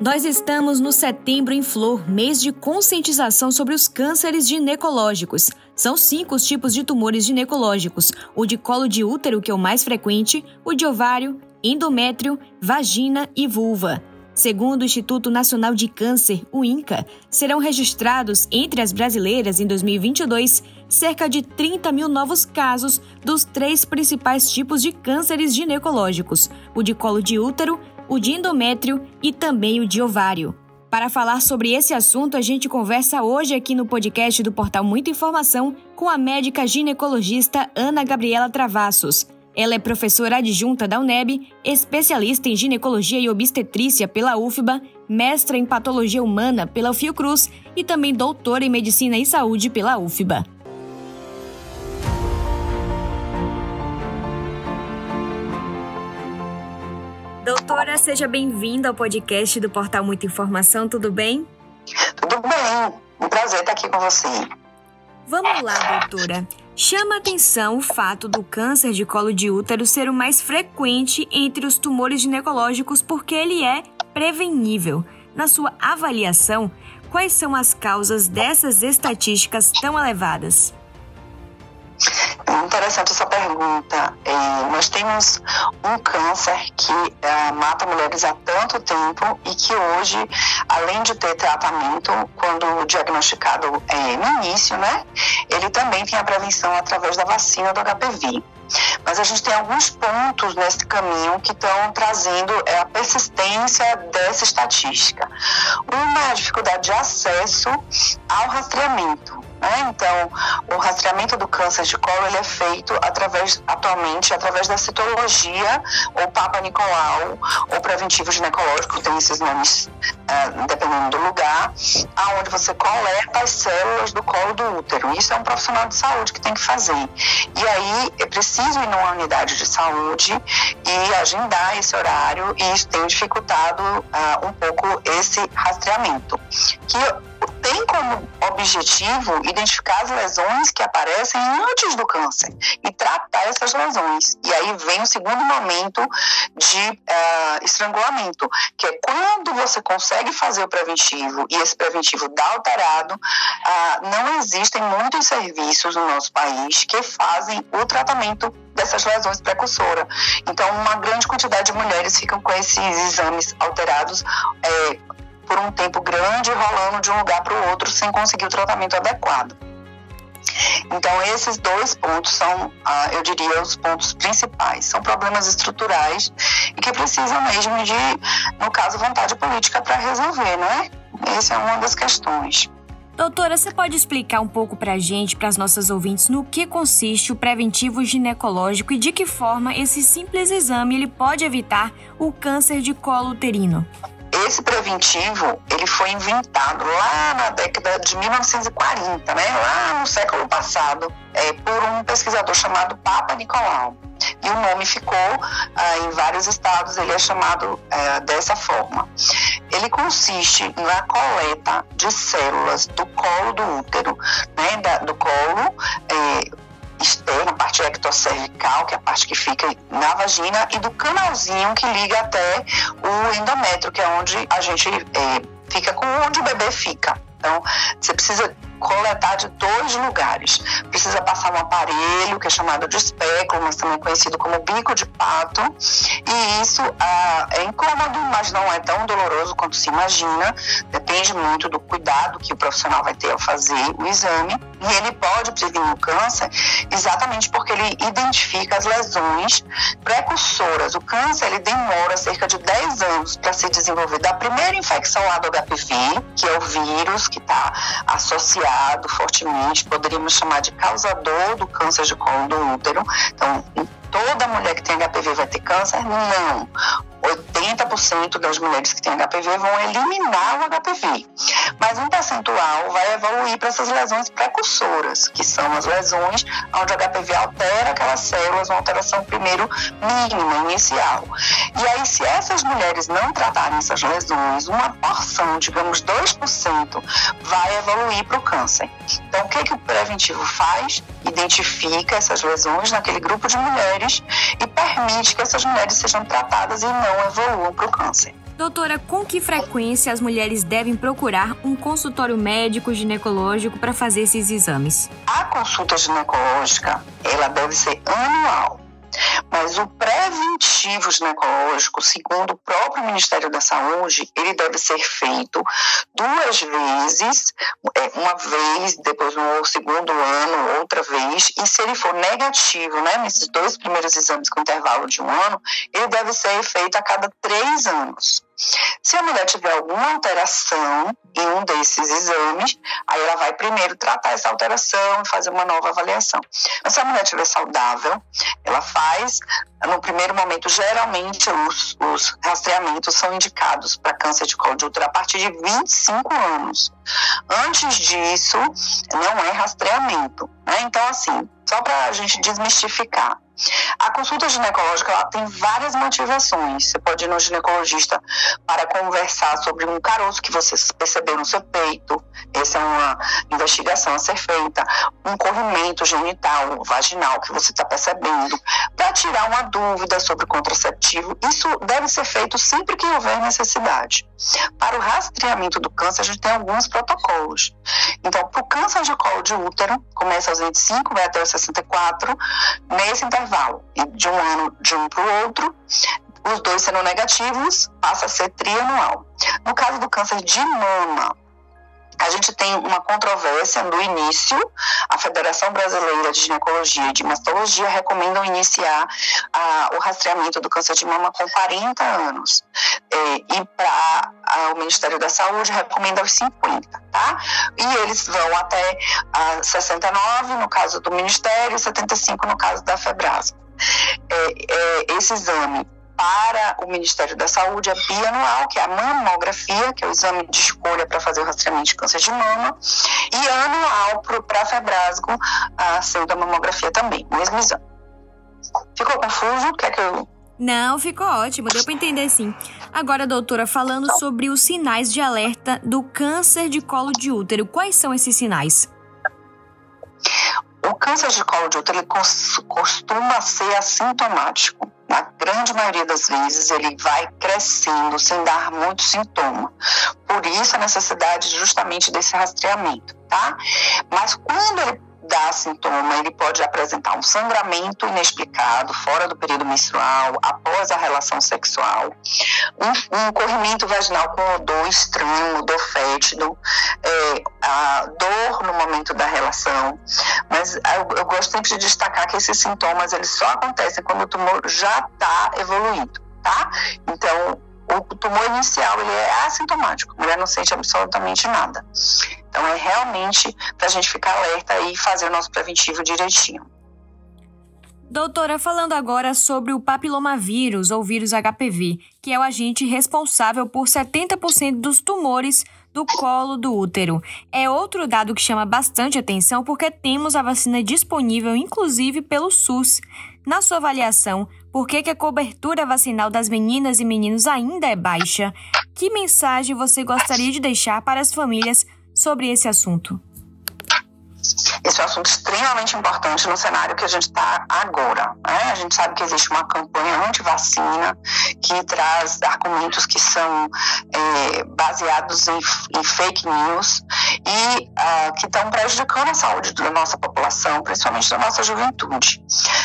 Nós estamos no Setembro em Flor, mês de conscientização sobre os cânceres ginecológicos. São cinco os tipos de tumores ginecológicos: o de colo de útero, que é o mais frequente, o de ovário, endométrio, vagina e vulva. Segundo o Instituto Nacional de Câncer, o INCA, serão registrados entre as brasileiras em 2022 cerca de 30 mil novos casos dos três principais tipos de cânceres ginecológicos: o de colo de útero, o de endométrio e também o de ovário. Para falar sobre esse assunto, a gente conversa hoje aqui no podcast do portal Muita Informação com a médica ginecologista Ana Gabriela Travassos. Ela é professora adjunta da UNEB, especialista em ginecologia e obstetrícia pela UFBA, mestra em patologia humana pela Fiocruz e também doutora em medicina e saúde pela UFBA. Doutora, seja bem-vinda ao podcast do Portal Muita Informação, tudo bem? Tudo bem, um prazer estar aqui com você. Vamos lá, doutora. Chama atenção o fato do câncer de colo de útero ser o mais frequente entre os tumores ginecológicos porque ele é prevenível. Na sua avaliação, quais são as causas dessas estatísticas tão elevadas? Interessante essa pergunta. É, nós temos um câncer que é, mata mulheres há tanto tempo e que hoje, além de ter tratamento, quando diagnosticado é, no início, né, ele também tem a prevenção através da vacina do HPV. Mas a gente tem alguns pontos nesse caminho que estão trazendo é, a persistência dessa estatística. Uma é a dificuldade de acesso ao rastreamento. Né? Então, o rastreamento do câncer de colo ele é feito através, atualmente através da citologia, ou Papa Nicolau, ou preventivo ginecológico, tem esses nomes uh, dependendo do lugar, aonde você coleta as células do colo do útero. Isso é um profissional de saúde que tem que fazer. E aí é preciso ir numa unidade de saúde e agendar esse horário, e isso tem dificultado uh, um pouco esse rastreamento. Que tem como objetivo identificar as lesões que aparecem antes do câncer e tratar essas lesões. E aí vem o segundo momento de uh, estrangulamento, que é quando você consegue fazer o preventivo e esse preventivo dá alterado, uh, não existem muitos serviços no nosso país que fazem o tratamento dessas lesões precursoras. Então, uma grande quantidade de mulheres ficam com esses exames alterados. É, por um tempo grande, rolando de um lugar para o outro sem conseguir o tratamento adequado. Então, esses dois pontos são, ah, eu diria, os pontos principais. São problemas estruturais e que precisam mesmo de, no caso, vontade política para resolver, né? Essa é uma das questões. Doutora, você pode explicar um pouco para a gente, para as nossas ouvintes, no que consiste o preventivo ginecológico e de que forma esse simples exame ele pode evitar o câncer de colo uterino? Esse preventivo ele foi inventado lá na década de 1940, né, lá no século passado, é, por um pesquisador chamado Papa Nicolau. E o nome ficou ah, em vários estados, ele é chamado é, dessa forma. Ele consiste na coleta de células do colo do útero, né, da, do colo, é, externa, a parte ectocervical, que é a parte que fica na vagina, e do canalzinho que liga até o endométrio, que é onde a gente é, fica com onde o bebê fica. Então, você precisa coletar de dois lugares. Precisa passar um aparelho que é chamado de espéculo, mas também conhecido como bico de pato. E isso ah, é incômodo, mas não é tão doloroso quanto se imagina. Depende muito do cuidado que o profissional vai ter ao fazer o exame. E ele pode prevenir o câncer exatamente porque ele identifica as lesões precursoras. O câncer ele demora cerca de 10 anos para se desenvolver da primeira infecção lá do HPV, que é o vírus que está associado fortemente, poderíamos chamar de causador do câncer de colo do útero. Então, toda mulher que tem HPV vai ter câncer? Não. 80% das mulheres que têm HPV vão eliminar o HPV, mas um percentual vai evoluir para essas lesões precursoras, que são as lesões onde o HPV altera aquelas células, uma alteração primeiro mínima, inicial. E aí, se essas mulheres não tratarem essas lesões, uma porção, digamos 2%, vai evoluir para o câncer. Então, o que, que o preventivo faz? Identifica essas lesões naquele grupo de mulheres e permite que essas mulheres sejam tratadas e não evoluam para o câncer. Doutora, com que frequência as mulheres devem procurar um consultório médico ginecológico para fazer esses exames? A consulta ginecológica, ela deve ser anual. Mas o preventivo ginecológico, segundo o próprio Ministério da Saúde, ele deve ser feito duas vezes, é, uma vez, depois no segundo ano, outra vez, e se ele for negativo, né, nesses dois primeiros exames com intervalo de um ano, ele deve ser feito a cada três anos. Se a mulher tiver alguma alteração em um desses exames, aí ela vai primeiro tratar essa alteração e fazer uma nova avaliação. Mas se a mulher estiver saudável, ela faz, no primeiro momento, geralmente os, os rastreamentos são indicados para câncer de colo de útero a partir de 25 anos. Antes disso, não é rastreamento. Né? Então, assim, só para a gente desmistificar. A consulta ginecológica ela tem várias motivações. Você pode ir no ginecologista para conversar sobre um caroço que você percebeu no seu peito. Essa é uma investigação a ser feita. Um corrimento genital, vaginal que você está percebendo. Para tirar uma dúvida sobre contraceptivo. Isso deve ser feito sempre que houver necessidade. Para o rastreamento do câncer, a gente tem alguns protocolos. Então, para o câncer de colo de útero, começa aos 25, vai até os 64. Nesse intervalo de um ano de um para o outro, os dois sendo negativos, passa a ser trianual. No caso do câncer de mama, a gente tem uma controvérsia no início. A Federação Brasileira de Ginecologia e de Mastologia recomendam iniciar o rastreamento do câncer de mama com 40 anos. É, e para o Ministério da Saúde recomenda os 50, tá? E eles vão até a 69 no caso do Ministério, 75 no caso da Febrasco. É, é, esse exame para o Ministério da Saúde é bianual, que é a mamografia, que é o exame de escolha para fazer o rastreamento de câncer de mama, e anual para a Febrasgo, a segunda mamografia também, o mesmo exame. Ficou confuso? Quer que eu não, ficou ótimo, deu para entender sim. Agora, doutora, falando então. sobre os sinais de alerta do câncer de colo de útero, quais são esses sinais? O câncer de colo de útero ele costuma ser assintomático. Na grande maioria das vezes, ele vai crescendo sem dar muito sintoma. Por isso, a necessidade justamente desse rastreamento, tá? Mas quando ele dá sintoma, ele pode apresentar um sangramento inexplicado, fora do período menstrual, após a relação sexual, um, um corrimento vaginal com odor estranho, odor fétido, é, a dor no momento da relação. Mas eu, eu gosto sempre de destacar que esses sintomas eles só acontecem quando o tumor já está evoluído, tá? Então, o tumor inicial ele é assintomático, a mulher não sente absolutamente nada. Então é realmente para a gente ficar alerta e fazer o nosso preventivo direitinho. Doutora, falando agora sobre o papilomavírus ou vírus HPV, que é o agente responsável por 70% dos tumores do colo do útero. É outro dado que chama bastante atenção porque temos a vacina disponível, inclusive pelo SUS. Na sua avaliação, por que, que a cobertura vacinal das meninas e meninos ainda é baixa? Que mensagem você gostaria de deixar para as famílias sobre esse assunto? Esse é um assunto extremamente importante no cenário que a gente está agora. Né? A gente sabe que existe uma campanha anti-vacina que traz argumentos que são é, baseados em, em, fake news e uh, que estão prejudicando a saúde da nossa população, principalmente da nossa juventude.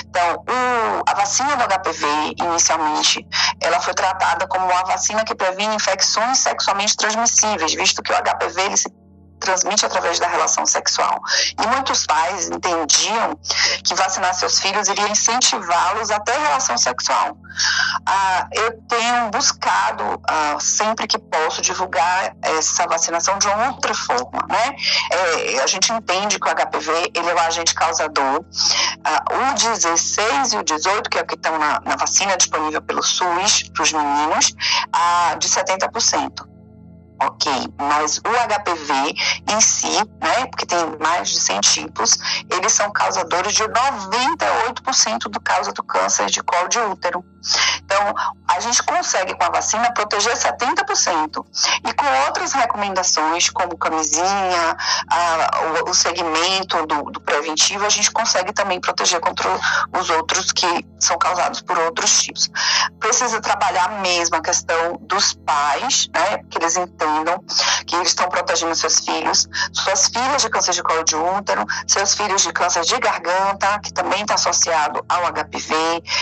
Então, o, a vacina do HPV, inicialmente, ela foi tratada como uma vacina que previne infecções sexualmente transmissíveis, visto que o HPV ele se transmite através da relação sexual. E muitos pais entendiam que vacinar seus filhos iria incentivá-los até a relação sexual. Ah, eu tenho buscado, ah, sempre que posso, divulgar essa vacinação de uma outra forma. Né? É, a gente entende que o HPV ele é o agente causador. Ah, o 16 e o 18, que é o que estão na, na vacina disponível pelo SUS para os meninos, ah, de 70%. Ok, mas o HPV em si, né, porque tem mais de 100 tipos, eles são causadores de 98% do causa do câncer de colo de útero. Então, a gente consegue com a vacina proteger 70%. E com outras recomendações, como camisinha, a, o, o, segmento do, do, preventivo, a gente consegue também proteger contra os outros que são causados por outros tipos. Precisa trabalhar mesmo a questão dos pais, né, que eles que eles estão protegendo seus filhos, suas filhas de câncer de colo de útero, seus filhos de câncer de garganta, que também está associado ao HPV,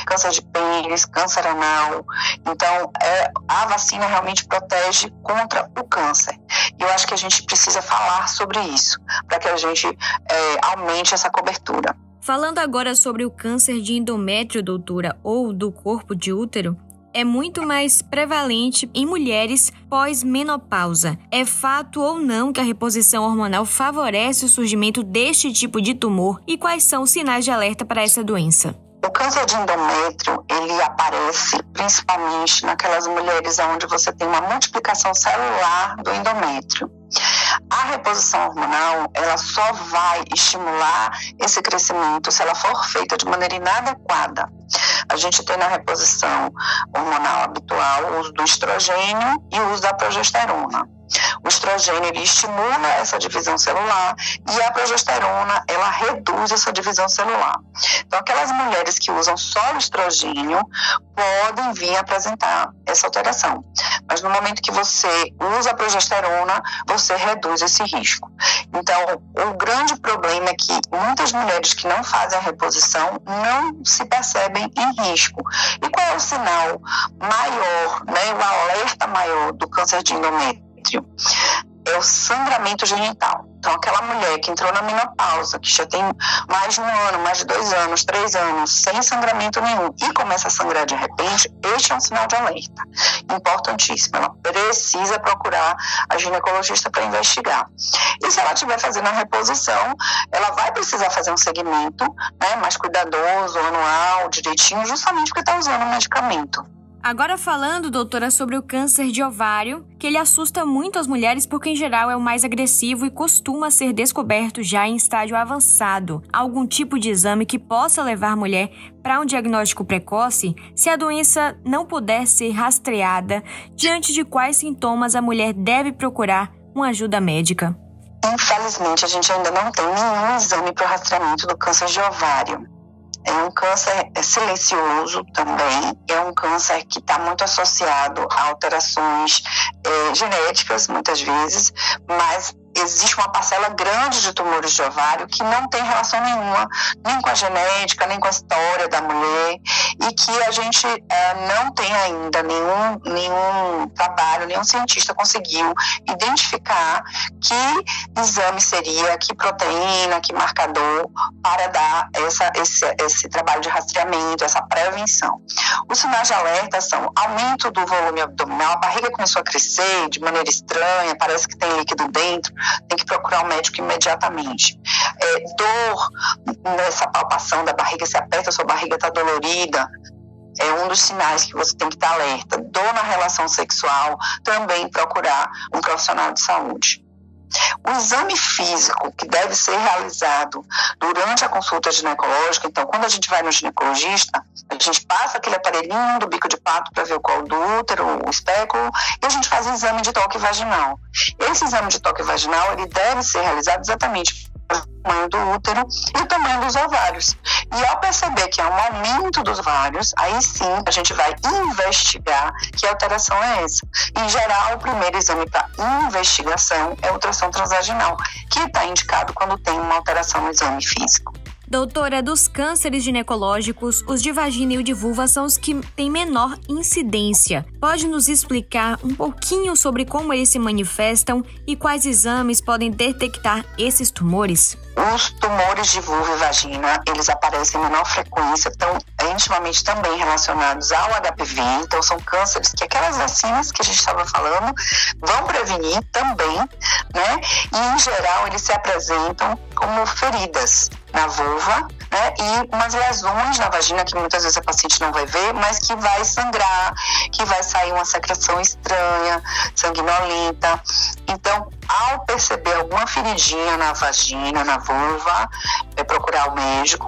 câncer de pênis, câncer anal. Então, é, a vacina realmente protege contra o câncer. E eu acho que a gente precisa falar sobre isso, para que a gente é, aumente essa cobertura. Falando agora sobre o câncer de endométrio, doutora, ou do corpo de útero, é muito mais prevalente em mulheres pós-menopausa. É fato ou não que a reposição hormonal favorece o surgimento deste tipo de tumor e quais são os sinais de alerta para essa doença? O câncer de endométrio, ele aparece principalmente naquelas mulheres onde você tem uma multiplicação celular do endométrio. A reposição hormonal, ela só vai estimular esse crescimento se ela for feita de maneira inadequada. A gente tem na reposição hormonal habitual o uso do estrogênio e o uso da progesterona. O estrogênio ele estimula essa divisão celular e a progesterona ela reduz essa divisão celular. Então, aquelas mulheres que usam só o estrogênio podem vir apresentar essa alteração. Mas no momento que você usa a progesterona, você reduz esse risco. Então, o grande problema é que muitas mulheres que não fazem a reposição não se percebem em risco. E qual é o sinal maior, né, o alerta maior do câncer de endométrio? Endométrio é o sangramento genital. Então, aquela mulher que entrou na menopausa, que já tem mais de um ano, mais de dois anos, três anos, sem sangramento nenhum, e começa a sangrar de repente, este é um sinal de alerta. Importantíssimo. Ela precisa procurar a ginecologista para investigar. E se ela estiver fazendo a reposição, ela vai precisar fazer um segmento né, mais cuidadoso, anual, direitinho, justamente porque está usando o medicamento. Agora falando, doutora, sobre o câncer de ovário, que ele assusta muito as mulheres porque em geral é o mais agressivo e costuma ser descoberto já em estágio avançado. Algum tipo de exame que possa levar a mulher para um diagnóstico precoce se a doença não puder ser rastreada, diante de quais sintomas a mulher deve procurar uma ajuda médica? Infelizmente, a gente ainda não tem nenhum exame para o rastreamento do câncer de ovário. É um câncer silencioso também, é um câncer que está muito associado a alterações é, genéticas, muitas vezes, mas existe uma parcela grande de tumores de ovário que não tem relação nenhuma, nem com a genética, nem com a história da mulher, e que a gente é, não tem ainda nenhum, nenhum trabalho, nenhum cientista conseguiu identificar que exame seria, que proteína, que marcador para dar essa, esse, esse trabalho de rastreamento, essa prevenção. Os sinais de alerta são aumento do volume abdominal, a barriga começou a crescer de maneira estranha, parece que tem líquido dentro, tem que procurar um médico imediatamente. É, dor nessa palpação da barriga, se aperta, sua barriga está dolorida, é um dos sinais que você tem que estar alerta. Dor na relação sexual, também procurar um profissional de saúde. O exame físico que deve ser realizado durante a consulta ginecológica, então, quando a gente vai no ginecologista, a gente passa aquele aparelhinho do bico de pato para ver o colo do útero, o espéculo, e a gente faz o exame de toque vaginal. Esse exame de toque vaginal, ele deve ser realizado exatamente tamanho do útero e o tamanho dos ovários. E ao perceber que há um aumento dos ovários, aí sim a gente vai investigar que alteração é essa. Em geral, o primeiro exame para investigação é a ultrassom transvaginal, que está indicado quando tem uma alteração no exame físico. Doutora, dos cânceres ginecológicos, os de vagina e o de vulva são os que têm menor incidência. Pode nos explicar um pouquinho sobre como eles se manifestam e quais exames podem detectar esses tumores? Os tumores de vulva e vagina, eles aparecem em menor frequência, estão intimamente também relacionados ao HPV, então são cânceres que aquelas vacinas que a gente estava falando vão prevenir também, né? E em geral eles se apresentam como feridas na vulva, né? E umas lesões na vagina que muitas vezes a paciente não vai ver, mas que vai sangrar, que vai sair uma secreção estranha, sanguinolenta. Então, ao perceber alguma feridinha na vagina, na vulva, é procurar o médico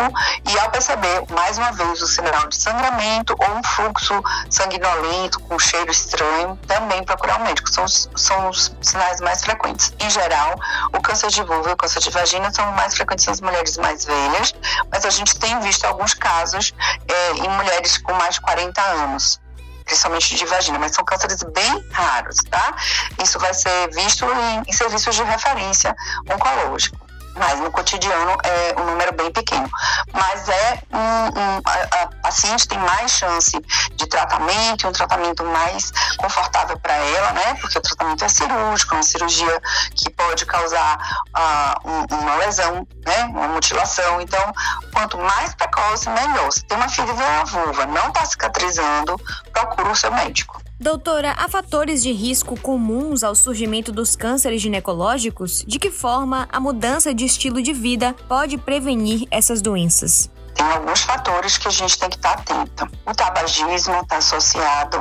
e ao perceber mais uma vez o sinal de sangramento ou um fluxo sanguinolento com cheiro estranho, também procurar o médico. São são os sinais mais frequentes. Em geral, o câncer de vulva e o câncer de vagina são mais frequentes nas mulheres mais velhas, mas a gente tem visto alguns casos é, em mulheres com mais de 40 anos principalmente de vagina, mas são cânceres bem raros, tá? Isso vai ser visto em, em serviços de referência oncológico mas no cotidiano é um número bem pequeno. Mas é um, um, a, a, paciente tem mais chance de tratamento, um tratamento mais confortável para ela, né? Porque o tratamento é cirúrgico, é uma cirurgia que pode causar uh, um, uma lesão, né? Uma mutilação. Então, quanto mais precoce, melhor. Se tem uma ferida na vulva, não está cicatrizando, procura o seu médico. Doutora, há fatores de risco comuns ao surgimento dos cânceres ginecológicos? De que forma a mudança de estilo de vida pode prevenir essas doenças? Tem alguns fatores que a gente tem que estar atenta. O tabagismo está associado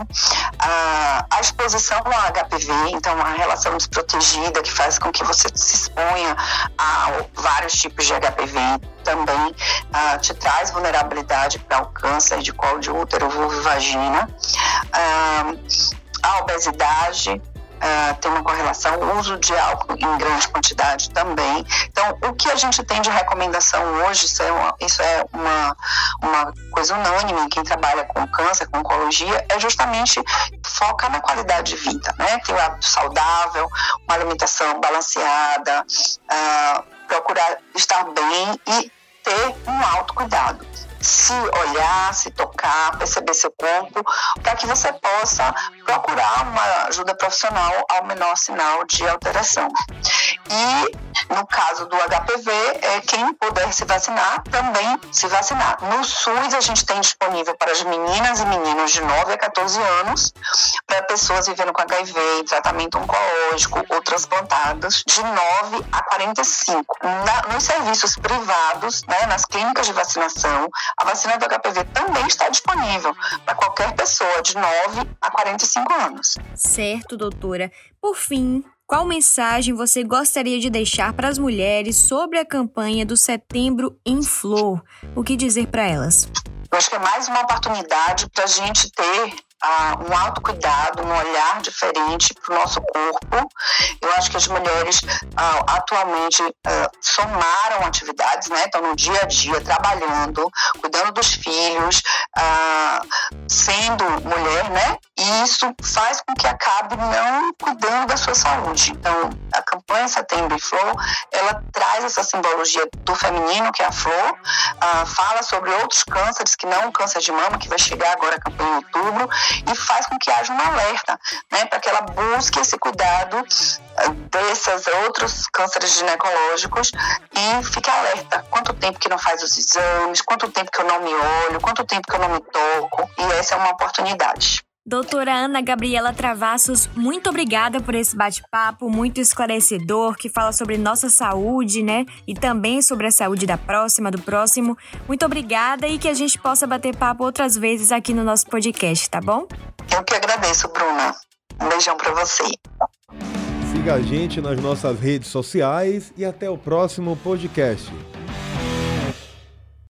à, à, exposição ao HPV, então a relação desprotegida que faz com que você se exponha a vários tipos de HPV também uh, te traz vulnerabilidade para o câncer de colo de útero, vulva e vagina. Uh, a obesidade, uh, tem uma correlação, o uso de álcool em grande quantidade também. Então, o que a gente tem de recomendação hoje, isso é uma, isso é uma, uma coisa unânime, quem trabalha com câncer, com oncologia, é justamente focar na qualidade de vida, né? Ter um hábito saudável, uma alimentação balanceada, uh, procurar estar bem e ter um autocuidado se olhar, se tocar, perceber seu corpo, para que você possa procurar uma ajuda profissional ao menor sinal de alteração. E no caso do HPV, é quem puder se vacinar também se vacinar. No SUS a gente tem disponível para as meninas e meninos de 9 a 14 anos, para pessoas vivendo com HIV tratamento oncológico ou transplantadas de 9 a 45. Na, nos serviços privados, né, nas clínicas de vacinação, a vacina do HPV também está disponível para qualquer pessoa de 9 a 45 anos. Certo, doutora. Por fim, qual mensagem você gostaria de deixar para as mulheres sobre a campanha do Setembro em Flor? O que dizer para elas? Eu acho que é mais uma oportunidade para a gente ter uh, um autocuidado, um olhar diferente para o nosso corpo. Eu acho que as mulheres uh, atualmente uh, somaram atividades, né? Estão no dia a dia trabalhando, cuidando dos filhos, sendo mulher, né? E isso faz com que acabe não cuidando da sua saúde. Então, a campanha Setembro e Flor, ela traz essa simbologia do feminino, que é a flor, fala sobre outros cânceres que não o câncer de mama, que vai chegar agora a campanha em outubro, e faz com que haja um alerta, né, para que ela busque esse cuidado eh, desses outros cânceres ginecológicos e fique alerta. Quanto tempo que não faz os exames, quanto tempo que eu não me olho, quanto tempo que eu não me toco, e essa é uma oportunidade. Doutora Ana Gabriela Travassos, muito obrigada por esse bate-papo muito esclarecedor que fala sobre nossa saúde, né? E também sobre a saúde da próxima, do próximo. Muito obrigada e que a gente possa bater papo outras vezes aqui no nosso podcast, tá bom? Eu que agradeço, Bruna. Um beijão para você. Siga a gente nas nossas redes sociais e até o próximo podcast.